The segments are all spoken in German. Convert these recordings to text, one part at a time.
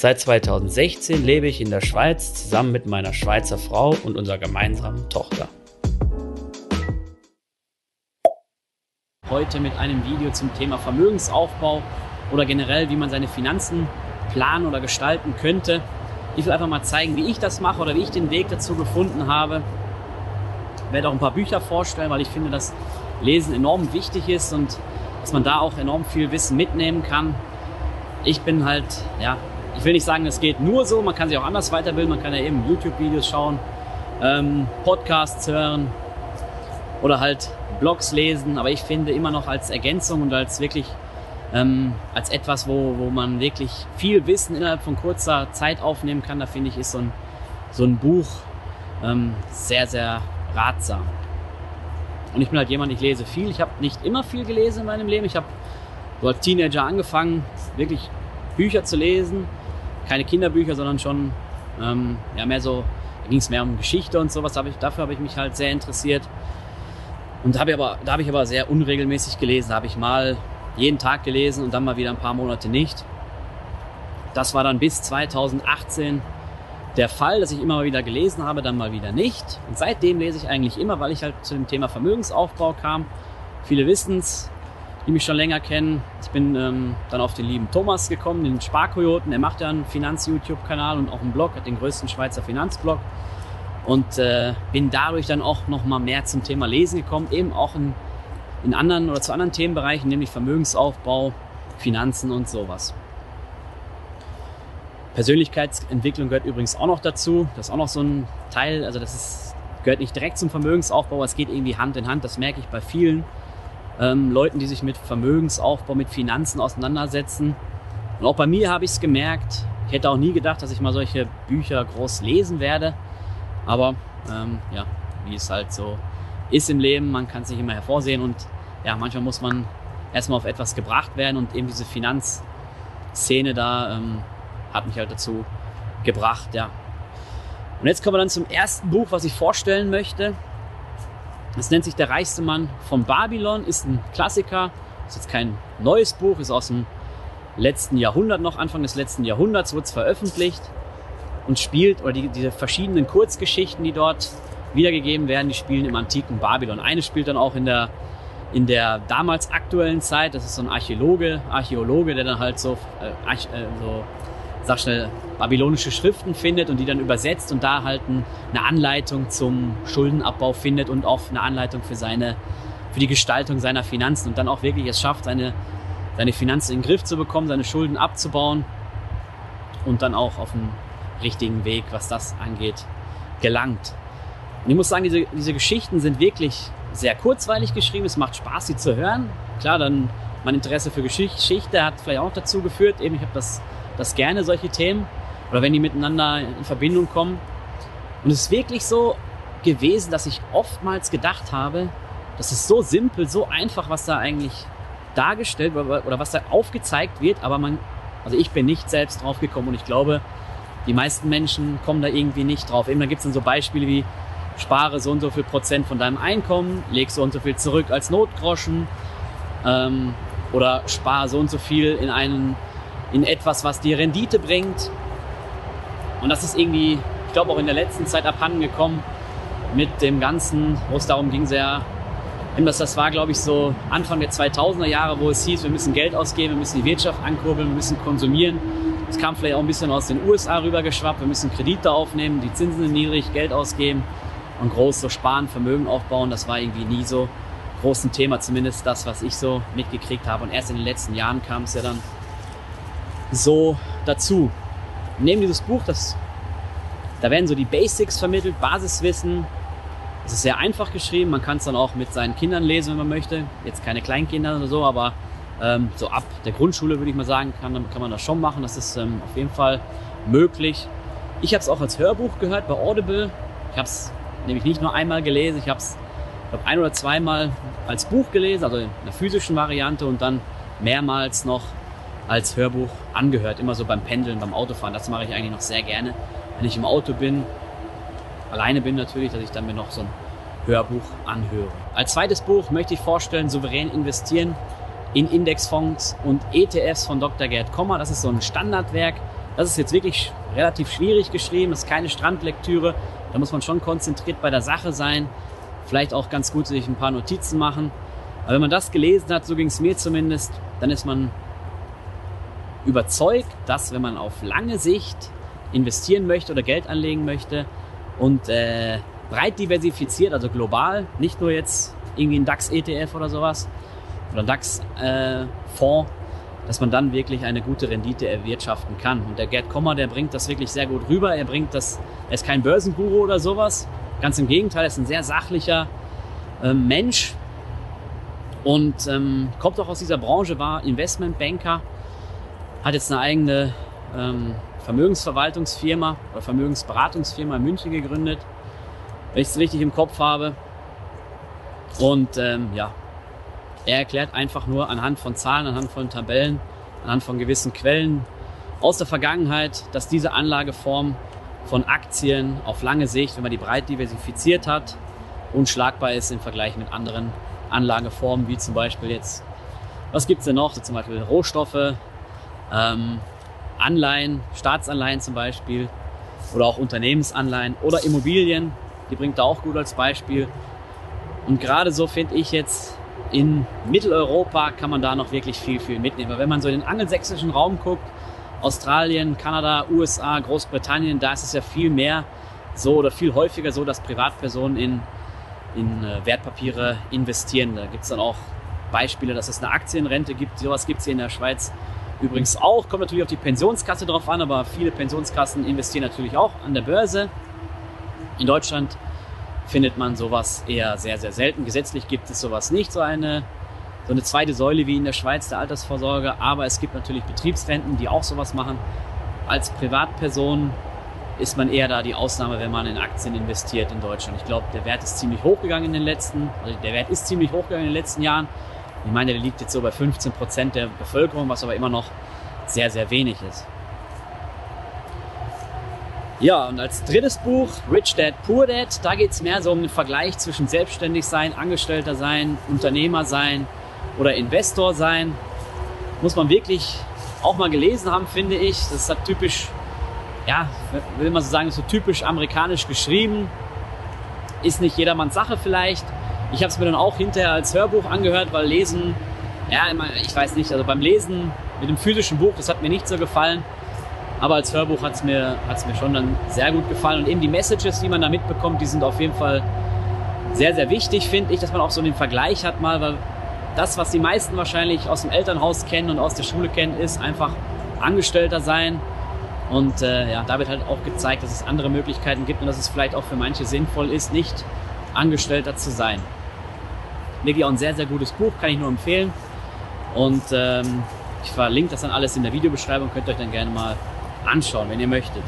Seit 2016 lebe ich in der Schweiz zusammen mit meiner Schweizer Frau und unserer gemeinsamen Tochter. Heute mit einem Video zum Thema Vermögensaufbau oder generell, wie man seine Finanzen planen oder gestalten könnte. Ich will einfach mal zeigen, wie ich das mache oder wie ich den Weg dazu gefunden habe werde auch ein paar Bücher vorstellen, weil ich finde, dass Lesen enorm wichtig ist und dass man da auch enorm viel Wissen mitnehmen kann. Ich bin halt, ja, ich will nicht sagen, es geht nur so, man kann sich auch anders weiterbilden, man kann ja eben YouTube-Videos schauen, ähm, Podcasts hören oder halt Blogs lesen, aber ich finde immer noch als Ergänzung und als wirklich ähm, als etwas, wo, wo man wirklich viel Wissen innerhalb von kurzer Zeit aufnehmen kann, da finde ich, ist so ein, so ein Buch ähm, sehr, sehr ratsam. Und ich bin halt jemand, ich lese viel. Ich habe nicht immer viel gelesen in meinem Leben. Ich habe so als Teenager angefangen, wirklich Bücher zu lesen. Keine Kinderbücher, sondern schon ähm, ja, mehr so, da ging es mehr um Geschichte und sowas. Hab ich, dafür habe ich mich halt sehr interessiert. Und da habe ich, aber, da hab ich aber sehr unregelmäßig gelesen. Da habe ich mal jeden Tag gelesen und dann mal wieder ein paar Monate nicht. Das war dann bis 2018 der Fall, dass ich immer mal wieder gelesen habe, dann mal wieder nicht. Und seitdem lese ich eigentlich immer, weil ich halt zu dem Thema Vermögensaufbau kam. Viele wissen es, die mich schon länger kennen. Ich bin ähm, dann auf den lieben Thomas gekommen, den Sparkoyoten. Er macht ja einen Finanz-YouTube-Kanal und auch einen Blog, hat den größten Schweizer Finanzblog. Und äh, bin dadurch dann auch noch mal mehr zum Thema Lesen gekommen, eben auch in, in anderen oder zu anderen Themenbereichen, nämlich Vermögensaufbau, Finanzen und sowas. Persönlichkeitsentwicklung gehört übrigens auch noch dazu. Das ist auch noch so ein Teil. Also das ist, gehört nicht direkt zum Vermögensaufbau, es geht irgendwie Hand in Hand. Das merke ich bei vielen ähm, Leuten, die sich mit Vermögensaufbau, mit Finanzen auseinandersetzen. Und auch bei mir habe ich es gemerkt. Ich hätte auch nie gedacht, dass ich mal solche Bücher groß lesen werde. Aber ähm, ja, wie es halt so ist im Leben, man kann es nicht immer hervorsehen und ja, manchmal muss man erstmal auf etwas gebracht werden und eben diese Finanzszene da ähm, hat mich halt dazu gebracht, ja. Und jetzt kommen wir dann zum ersten Buch, was ich vorstellen möchte. Es nennt sich Der reichste Mann von Babylon, ist ein Klassiker, ist jetzt kein neues Buch, ist aus dem letzten Jahrhundert noch, Anfang des letzten Jahrhunderts wurde es veröffentlicht und spielt, oder die, diese verschiedenen Kurzgeschichten, die dort wiedergegeben werden, die spielen im antiken Babylon. Eine spielt dann auch in der, in der damals aktuellen Zeit, das ist so ein Archäologe, Archäologe, der dann halt so, äh, äh, so sag schnell, babylonische Schriften findet und die dann übersetzt und da halt eine Anleitung zum Schuldenabbau findet und auch eine Anleitung für seine, für die Gestaltung seiner Finanzen und dann auch wirklich es schafft, seine, seine Finanzen in den Griff zu bekommen, seine Schulden abzubauen und dann auch auf den richtigen Weg, was das angeht, gelangt. Und ich muss sagen, diese, diese Geschichten sind wirklich sehr kurzweilig geschrieben. Es macht Spaß, sie zu hören. Klar, dann mein Interesse für Geschichte hat vielleicht auch dazu geführt. Eben, ich habe das das gerne, solche Themen. Oder wenn die miteinander in Verbindung kommen. Und es ist wirklich so gewesen, dass ich oftmals gedacht habe, das ist so simpel, so einfach, was da eigentlich dargestellt oder, oder was da aufgezeigt wird, aber man, also ich bin nicht selbst drauf gekommen und ich glaube, die meisten Menschen kommen da irgendwie nicht drauf. Eben da gibt es dann so Beispiele wie spare so und so viel Prozent von deinem Einkommen, leg so und so viel zurück als Notgroschen ähm, oder spare so und so viel in einen in etwas, was dir Rendite bringt. Und das ist irgendwie, ich glaube, auch in der letzten Zeit abhanden gekommen mit dem Ganzen, wo es darum ging, sehr, das, das war, glaube ich, so Anfang der 2000er Jahre, wo es hieß, wir müssen Geld ausgeben, wir müssen die Wirtschaft ankurbeln, wir müssen konsumieren. Das kam vielleicht auch ein bisschen aus den USA rübergeschwappt, wir müssen Kredite aufnehmen, die Zinsen sind niedrig, Geld ausgeben und groß so sparen, Vermögen aufbauen. Das war irgendwie nie so groß ein Thema, zumindest das, was ich so mitgekriegt habe. Und erst in den letzten Jahren kam es ja dann so dazu. Neben dieses Buch, das, da werden so die Basics vermittelt, Basiswissen. Es ist sehr einfach geschrieben, man kann es dann auch mit seinen Kindern lesen, wenn man möchte. Jetzt keine Kleinkinder oder so, aber ähm, so ab der Grundschule würde ich mal sagen, kann, kann man das schon machen. Das ist ähm, auf jeden Fall möglich. Ich habe es auch als Hörbuch gehört bei Audible. Ich habe es nämlich nicht nur einmal gelesen, ich habe es glaube ein oder zweimal als Buch gelesen, also in der physischen Variante und dann mehrmals noch als Hörbuch angehört, immer so beim Pendeln, beim Autofahren. Das mache ich eigentlich noch sehr gerne, wenn ich im Auto bin, alleine bin natürlich, dass ich dann mir noch so ein Hörbuch anhöre. Als zweites Buch möchte ich vorstellen, souverän investieren in Indexfonds und ETFs von Dr. Gerd Kommer. Das ist so ein Standardwerk. Das ist jetzt wirklich relativ schwierig geschrieben, das ist keine Strandlektüre. Da muss man schon konzentriert bei der Sache sein. Vielleicht auch ganz gut sich ein paar Notizen machen. Aber wenn man das gelesen hat, so ging es mir zumindest, dann ist man überzeugt, dass wenn man auf lange Sicht investieren möchte oder Geld anlegen möchte und äh, breit diversifiziert, also global, nicht nur jetzt irgendwie ein DAX-ETF oder sowas oder DAX-Fonds, äh, dass man dann wirklich eine gute Rendite erwirtschaften kann. Und der Gerd Kommer, der bringt das wirklich sehr gut rüber. Er bringt das, er ist kein Börsenguru oder sowas. Ganz im Gegenteil, er ist ein sehr sachlicher äh, Mensch und ähm, kommt auch aus dieser Branche, war Investmentbanker, hat jetzt eine eigene ähm, Vermögensverwaltungsfirma oder Vermögensberatungsfirma in München gegründet, wenn ich es richtig im Kopf habe. Und ähm, ja, er erklärt einfach nur anhand von Zahlen, anhand von Tabellen, anhand von gewissen Quellen aus der Vergangenheit, dass diese Anlageform von Aktien auf lange Sicht, wenn man die breit diversifiziert hat, unschlagbar ist im Vergleich mit anderen Anlageformen, wie zum Beispiel jetzt, was gibt es denn noch? So zum Beispiel Rohstoffe, ähm, Anleihen, Staatsanleihen zum Beispiel oder auch Unternehmensanleihen oder Immobilien, die bringt er auch gut als Beispiel. Und gerade so finde ich jetzt in Mitteleuropa kann man da noch wirklich viel, viel mitnehmen. Aber wenn man so in den angelsächsischen Raum guckt, Australien, Kanada, USA, Großbritannien, da ist es ja viel mehr so oder viel häufiger so, dass Privatpersonen in, in äh, Wertpapiere investieren. Da gibt es dann auch Beispiele, dass es eine Aktienrente gibt. Sowas gibt es hier in der Schweiz übrigens auch. Kommt natürlich auf die Pensionskasse drauf an, aber viele Pensionskassen investieren natürlich auch an der Börse. In Deutschland findet man sowas eher sehr, sehr selten. Gesetzlich gibt es sowas nicht, so eine, so eine zweite Säule wie in der Schweiz der Altersvorsorge. Aber es gibt natürlich Betriebsrenten, die auch sowas machen. Als Privatperson ist man eher da die Ausnahme, wenn man in Aktien investiert in Deutschland. Ich glaube, der Wert ist ziemlich hochgegangen in den letzten, also der Wert ist ziemlich hochgegangen in den letzten Jahren. Ich meine, der liegt jetzt so bei 15 Prozent der Bevölkerung, was aber immer noch sehr, sehr wenig ist. Ja, und als drittes Buch, Rich Dad, Poor Dad, da geht es mehr so um den Vergleich zwischen selbstständig sein, Angestellter sein, Unternehmer sein oder Investor sein. Muss man wirklich auch mal gelesen haben, finde ich. Das ist halt typisch, ja, will man so sagen, so typisch amerikanisch geschrieben. Ist nicht jedermanns Sache vielleicht. Ich habe es mir dann auch hinterher als Hörbuch angehört, weil Lesen, ja, ich weiß nicht, also beim Lesen mit dem physischen Buch, das hat mir nicht so gefallen. Aber als Hörbuch hat es mir, hat's mir schon dann sehr gut gefallen. Und eben die Messages, die man da mitbekommt, die sind auf jeden Fall sehr, sehr wichtig, finde ich, dass man auch so den Vergleich hat mal, weil das, was die meisten wahrscheinlich aus dem Elternhaus kennen und aus der Schule kennen, ist einfach Angestellter sein. Und äh, ja, da wird halt auch gezeigt, dass es andere Möglichkeiten gibt und dass es vielleicht auch für manche sinnvoll ist, nicht Angestellter zu sein. Wirklich auch ein sehr, sehr gutes Buch, kann ich nur empfehlen. Und ähm, ich verlinke das dann alles in der Videobeschreibung, könnt ihr euch dann gerne mal anschauen, wenn ihr möchtet.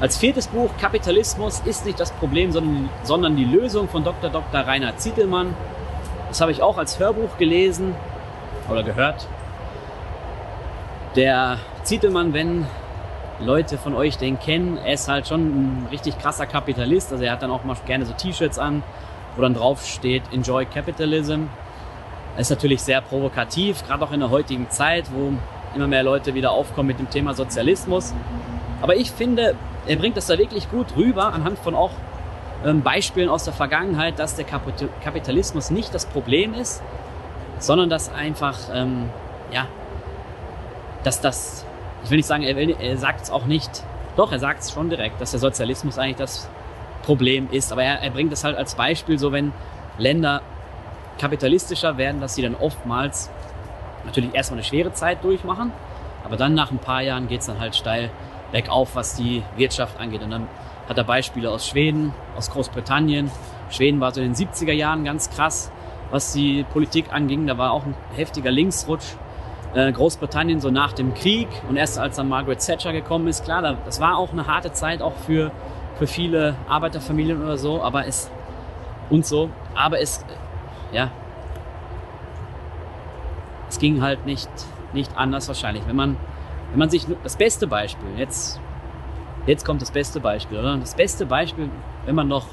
Als viertes Buch Kapitalismus ist nicht das Problem, sondern die Lösung von Dr. Dr. Rainer Zietelmann. Das habe ich auch als Hörbuch gelesen oder gehört. Der Zietelmann, wenn Leute von euch den kennen, er ist halt schon ein richtig krasser Kapitalist. Also er hat dann auch mal gerne so T-Shirts an, wo dann drauf steht Enjoy Capitalism. Er ist natürlich sehr provokativ, gerade auch in der heutigen Zeit, wo immer mehr Leute wieder aufkommen mit dem Thema Sozialismus. Aber ich finde, er bringt das da wirklich gut rüber, anhand von auch ähm, Beispielen aus der Vergangenheit, dass der Kapitalismus nicht das Problem ist, sondern dass einfach, ähm, ja, dass das, ich will nicht sagen, er, er sagt es auch nicht, doch, er sagt es schon direkt, dass der Sozialismus eigentlich das Problem ist. Aber er, er bringt es halt als Beispiel, so wenn Länder kapitalistischer werden, dass sie dann oftmals natürlich erstmal eine schwere Zeit durchmachen, aber dann nach ein paar Jahren geht es dann halt steil bergauf, was die Wirtschaft angeht. Und dann hat er Beispiele aus Schweden, aus Großbritannien. Schweden war so in den 70er Jahren ganz krass, was die Politik anging. Da war auch ein heftiger Linksrutsch. Äh, Großbritannien so nach dem Krieg und erst als dann Margaret Thatcher gekommen ist, klar, das war auch eine harte Zeit, auch für, für viele Arbeiterfamilien oder so, aber es und so, aber es, ja, es ging halt nicht, nicht anders wahrscheinlich. Wenn man, wenn man sich das beste Beispiel, jetzt, jetzt kommt das beste Beispiel, oder? Das beste Beispiel, wenn man noch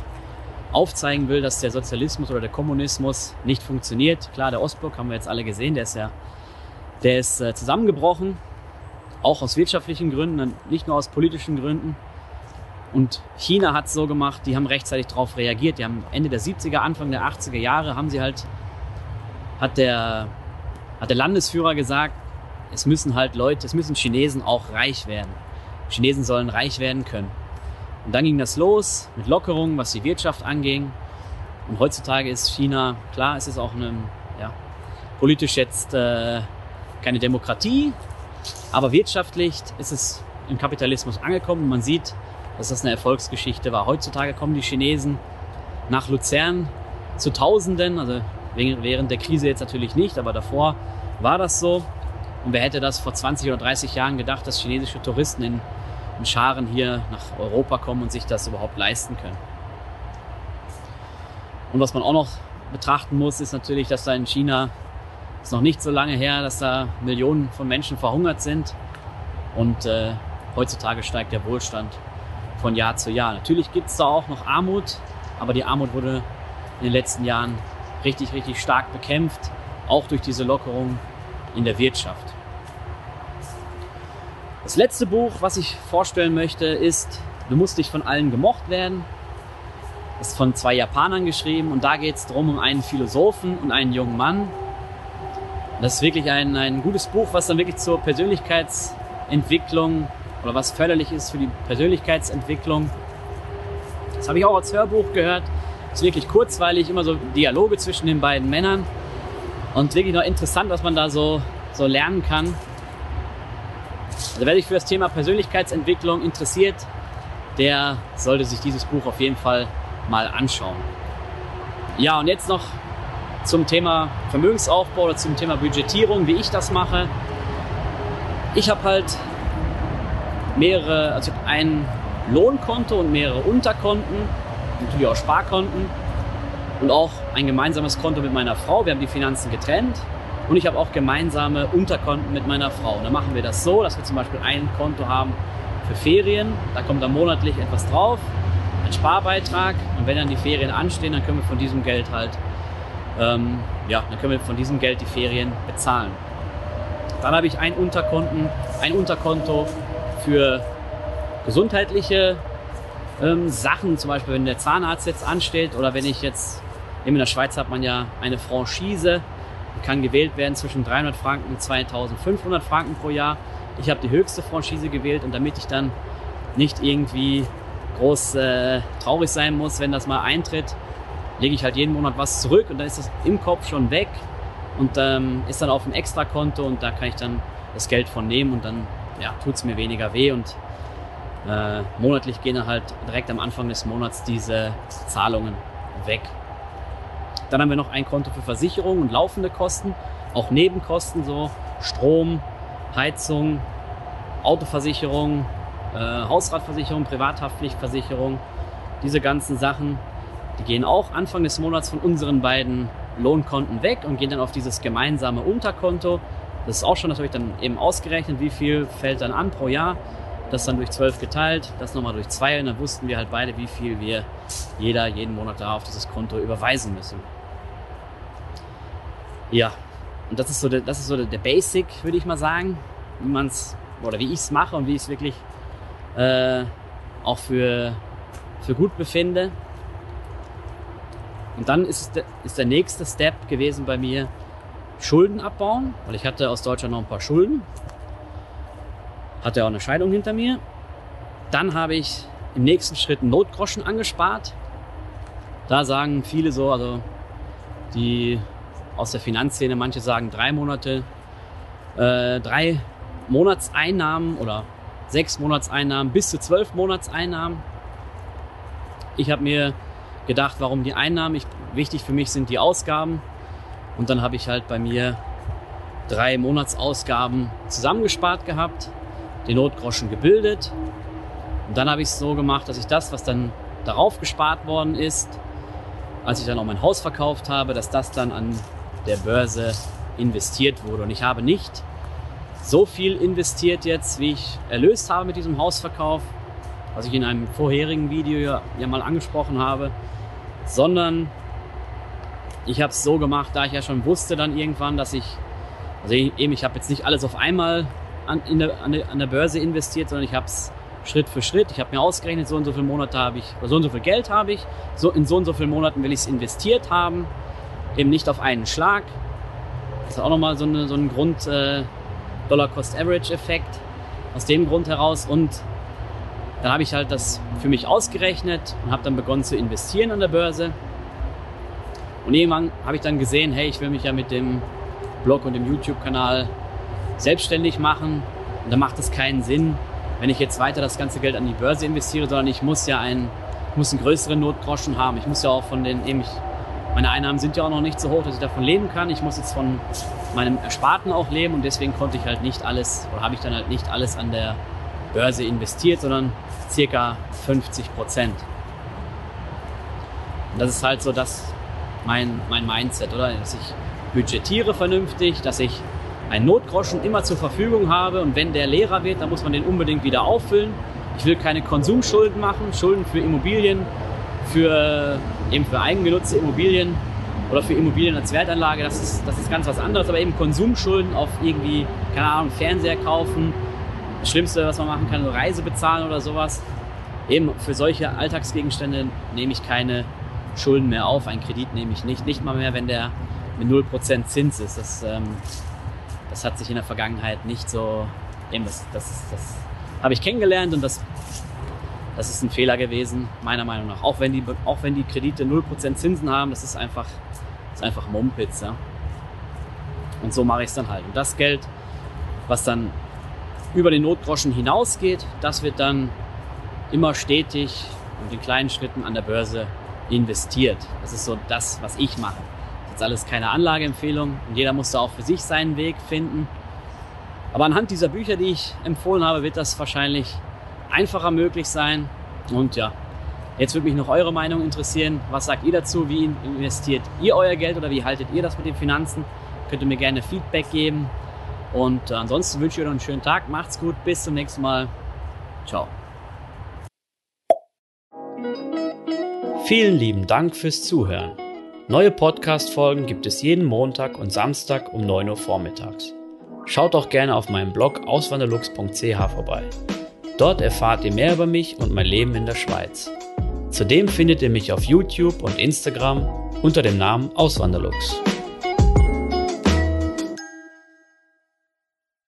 aufzeigen will, dass der Sozialismus oder der Kommunismus nicht funktioniert. Klar, der Ostblock haben wir jetzt alle gesehen, der ist ja, der ist äh, zusammengebrochen, auch aus wirtschaftlichen Gründen, nicht nur aus politischen Gründen. Und China hat es so gemacht, die haben rechtzeitig darauf reagiert. Die haben Ende der 70er, Anfang der 80er Jahre haben sie halt, hat der, hat der Landesführer gesagt, es müssen halt Leute, es müssen Chinesen auch reich werden. Chinesen sollen reich werden können. Und dann ging das los mit Lockerungen, was die Wirtschaft anging. Und heutzutage ist China, klar, es ist auch eine, ja, politisch jetzt äh, keine Demokratie, aber wirtschaftlich ist es im Kapitalismus angekommen. Man sieht, dass das eine Erfolgsgeschichte war. Heutzutage kommen die Chinesen nach Luzern zu Tausenden, also während der Krise jetzt natürlich nicht, aber davor war das so. Und wer hätte das vor 20 oder 30 Jahren gedacht, dass chinesische Touristen in in Scharen hier nach Europa kommen und sich das überhaupt leisten können. Und was man auch noch betrachten muss, ist natürlich, dass da in China ist noch nicht so lange her, dass da Millionen von Menschen verhungert sind und äh, heutzutage steigt der Wohlstand von Jahr zu Jahr. Natürlich gibt es da auch noch Armut, aber die Armut wurde in den letzten Jahren richtig, richtig stark bekämpft, auch durch diese Lockerung in der Wirtschaft. Das letzte Buch, was ich vorstellen möchte, ist Du musst nicht von allen gemocht werden. Das ist von zwei Japanern geschrieben und da geht es darum, um einen Philosophen und einen jungen Mann. Das ist wirklich ein, ein gutes Buch, was dann wirklich zur Persönlichkeitsentwicklung oder was förderlich ist für die Persönlichkeitsentwicklung. Das habe ich auch als Hörbuch gehört. Ist wirklich kurzweilig, immer so Dialoge zwischen den beiden Männern und wirklich noch interessant, was man da so, so lernen kann. Also wer sich für das Thema Persönlichkeitsentwicklung interessiert, der sollte sich dieses Buch auf jeden Fall mal anschauen. Ja, und jetzt noch zum Thema Vermögensaufbau oder zum Thema Budgetierung, wie ich das mache. Ich habe halt mehrere, also ich habe ein Lohnkonto und mehrere Unterkonten, natürlich auch Sparkonten und auch ein gemeinsames Konto mit meiner Frau. Wir haben die Finanzen getrennt. Und ich habe auch gemeinsame Unterkonten mit meiner Frau. Und dann machen wir das so, dass wir zum Beispiel ein Konto haben für Ferien. Da kommt dann monatlich etwas drauf, ein Sparbeitrag. Und wenn dann die Ferien anstehen, dann können wir von diesem Geld halt, ähm, ja, dann können wir von diesem Geld die Ferien bezahlen. Dann habe ich ein Unterkonten, ein Unterkonto für gesundheitliche ähm, Sachen, zum Beispiel wenn der Zahnarzt jetzt ansteht oder wenn ich jetzt, in der Schweiz hat man ja eine Franchise, kann gewählt werden zwischen 300 Franken und 2500 Franken pro Jahr. Ich habe die höchste Franchise gewählt und damit ich dann nicht irgendwie groß äh, traurig sein muss, wenn das mal eintritt, lege ich halt jeden Monat was zurück und dann ist das im Kopf schon weg und ähm, ist dann auf ein Extrakonto und da kann ich dann das Geld von nehmen und dann ja, tut es mir weniger weh und äh, monatlich gehen dann halt direkt am Anfang des Monats diese Zahlungen weg. Dann haben wir noch ein Konto für Versicherungen und laufende Kosten, auch Nebenkosten, so Strom, Heizung, Autoversicherung, äh, Hausratversicherung, Privathaftpflichtversicherung. Diese ganzen Sachen, die gehen auch Anfang des Monats von unseren beiden Lohnkonten weg und gehen dann auf dieses gemeinsame Unterkonto. Das ist auch schon natürlich dann eben ausgerechnet, wie viel fällt dann an pro Jahr. Das dann durch 12 geteilt, das nochmal durch 2 und dann wussten wir halt beide, wie viel wir jeder jeden Monat da auf dieses Konto überweisen müssen. Ja, und das ist so der, das ist so der, Basic, würde ich mal sagen, wie man es oder wie ich es mache und wie ich es wirklich äh, auch für, für gut befinde. Und dann ist, ist der nächste Step gewesen bei mir Schulden abbauen, weil ich hatte aus Deutschland noch ein paar Schulden. Hatte auch eine Scheidung hinter mir. Dann habe ich im nächsten Schritt Notgroschen angespart. Da sagen viele so, also die aus der Finanzszene. Manche sagen drei Monate, äh, drei Monatseinnahmen oder sechs Monatseinnahmen bis zu zwölf Monatseinnahmen. Ich habe mir gedacht, warum die Einnahmen? Ich, wichtig für mich sind die Ausgaben. Und dann habe ich halt bei mir drei Monatsausgaben zusammengespart gehabt, den Notgroschen gebildet. Und dann habe ich es so gemacht, dass ich das, was dann darauf gespart worden ist, als ich dann auch mein Haus verkauft habe, dass das dann an der Börse investiert wurde. Und ich habe nicht so viel investiert jetzt, wie ich erlöst habe mit diesem Hausverkauf, was ich in einem vorherigen Video ja, ja mal angesprochen habe, sondern ich habe es so gemacht, da ich ja schon wusste dann irgendwann, dass ich, also eben, ich habe jetzt nicht alles auf einmal an, der, an, der, an der Börse investiert, sondern ich habe es Schritt für Schritt. Ich habe mir ausgerechnet, so und so viele Monate habe ich, so und so viel Geld habe ich, so in so und so vielen Monaten will ich es investiert haben, eben nicht auf einen Schlag. Das ist auch nochmal so, eine, so ein Grund, äh, Dollar-Cost-Average-Effekt aus dem Grund heraus und dann habe ich halt das für mich ausgerechnet und habe dann begonnen zu investieren an der Börse. Und irgendwann habe ich dann gesehen, hey, ich will mich ja mit dem Blog und dem YouTube-Kanal selbstständig machen. Und da macht es keinen Sinn, wenn ich jetzt weiter das ganze Geld an die Börse investiere, sondern ich muss ja einen, muss einen größeren Notgroschen haben. Ich muss ja auch von den, eben ich, meine Einnahmen sind ja auch noch nicht so hoch, dass ich davon leben kann. Ich muss jetzt von meinem Ersparten auch leben und deswegen konnte ich halt nicht alles oder habe ich dann halt nicht alles an der Börse investiert, sondern circa 50 Prozent. Das ist halt so das mein, mein Mindset, oder? Dass ich budgetiere vernünftig, dass ich einen Notgroschen immer zur Verfügung habe und wenn der leerer wird, dann muss man den unbedingt wieder auffüllen. Ich will keine Konsumschulden machen, Schulden für Immobilien, für eben für eigengenutzte Immobilien oder für Immobilien als Wertanlage, das ist, das ist ganz was anderes, aber eben Konsumschulden auf irgendwie, keine Ahnung, Fernseher kaufen, das Schlimmste, was man machen kann, so Reise bezahlen oder sowas. Eben für solche Alltagsgegenstände nehme ich keine Schulden mehr auf, einen Kredit nehme ich nicht, nicht mal mehr, wenn der mit 0% Zins ist. Das, ähm, das hat sich in der Vergangenheit nicht so, eben das, das, das habe ich kennengelernt und das, das ist ein Fehler gewesen, meiner Meinung nach. Auch wenn die, auch wenn die Kredite 0% Zinsen haben, das ist einfach, das ist einfach Mumpitz. Ja? Und so mache ich es dann halt. Und das Geld, was dann über den Notgroschen hinausgeht, das wird dann immer stetig und in kleinen Schritten an der Börse investiert. Das ist so das, was ich mache. Das ist alles keine Anlageempfehlung und jeder muss da auch für sich seinen Weg finden. Aber anhand dieser Bücher, die ich empfohlen habe, wird das wahrscheinlich einfacher möglich sein. Und ja, jetzt würde mich noch eure Meinung interessieren. Was sagt ihr dazu? Wie investiert ihr euer Geld oder wie haltet ihr das mit den Finanzen? Könnt ihr mir gerne Feedback geben. Und ansonsten wünsche ich euch noch einen schönen Tag. Macht's gut. Bis zum nächsten Mal. Ciao. Vielen lieben Dank fürs Zuhören. Neue Podcast-Folgen gibt es jeden Montag und Samstag um 9 Uhr vormittags. Schaut auch gerne auf meinem Blog auswanderlux.ch vorbei. Dort erfahrt ihr mehr über mich und mein Leben in der Schweiz. Zudem findet ihr mich auf YouTube und Instagram unter dem Namen Auswanderlux.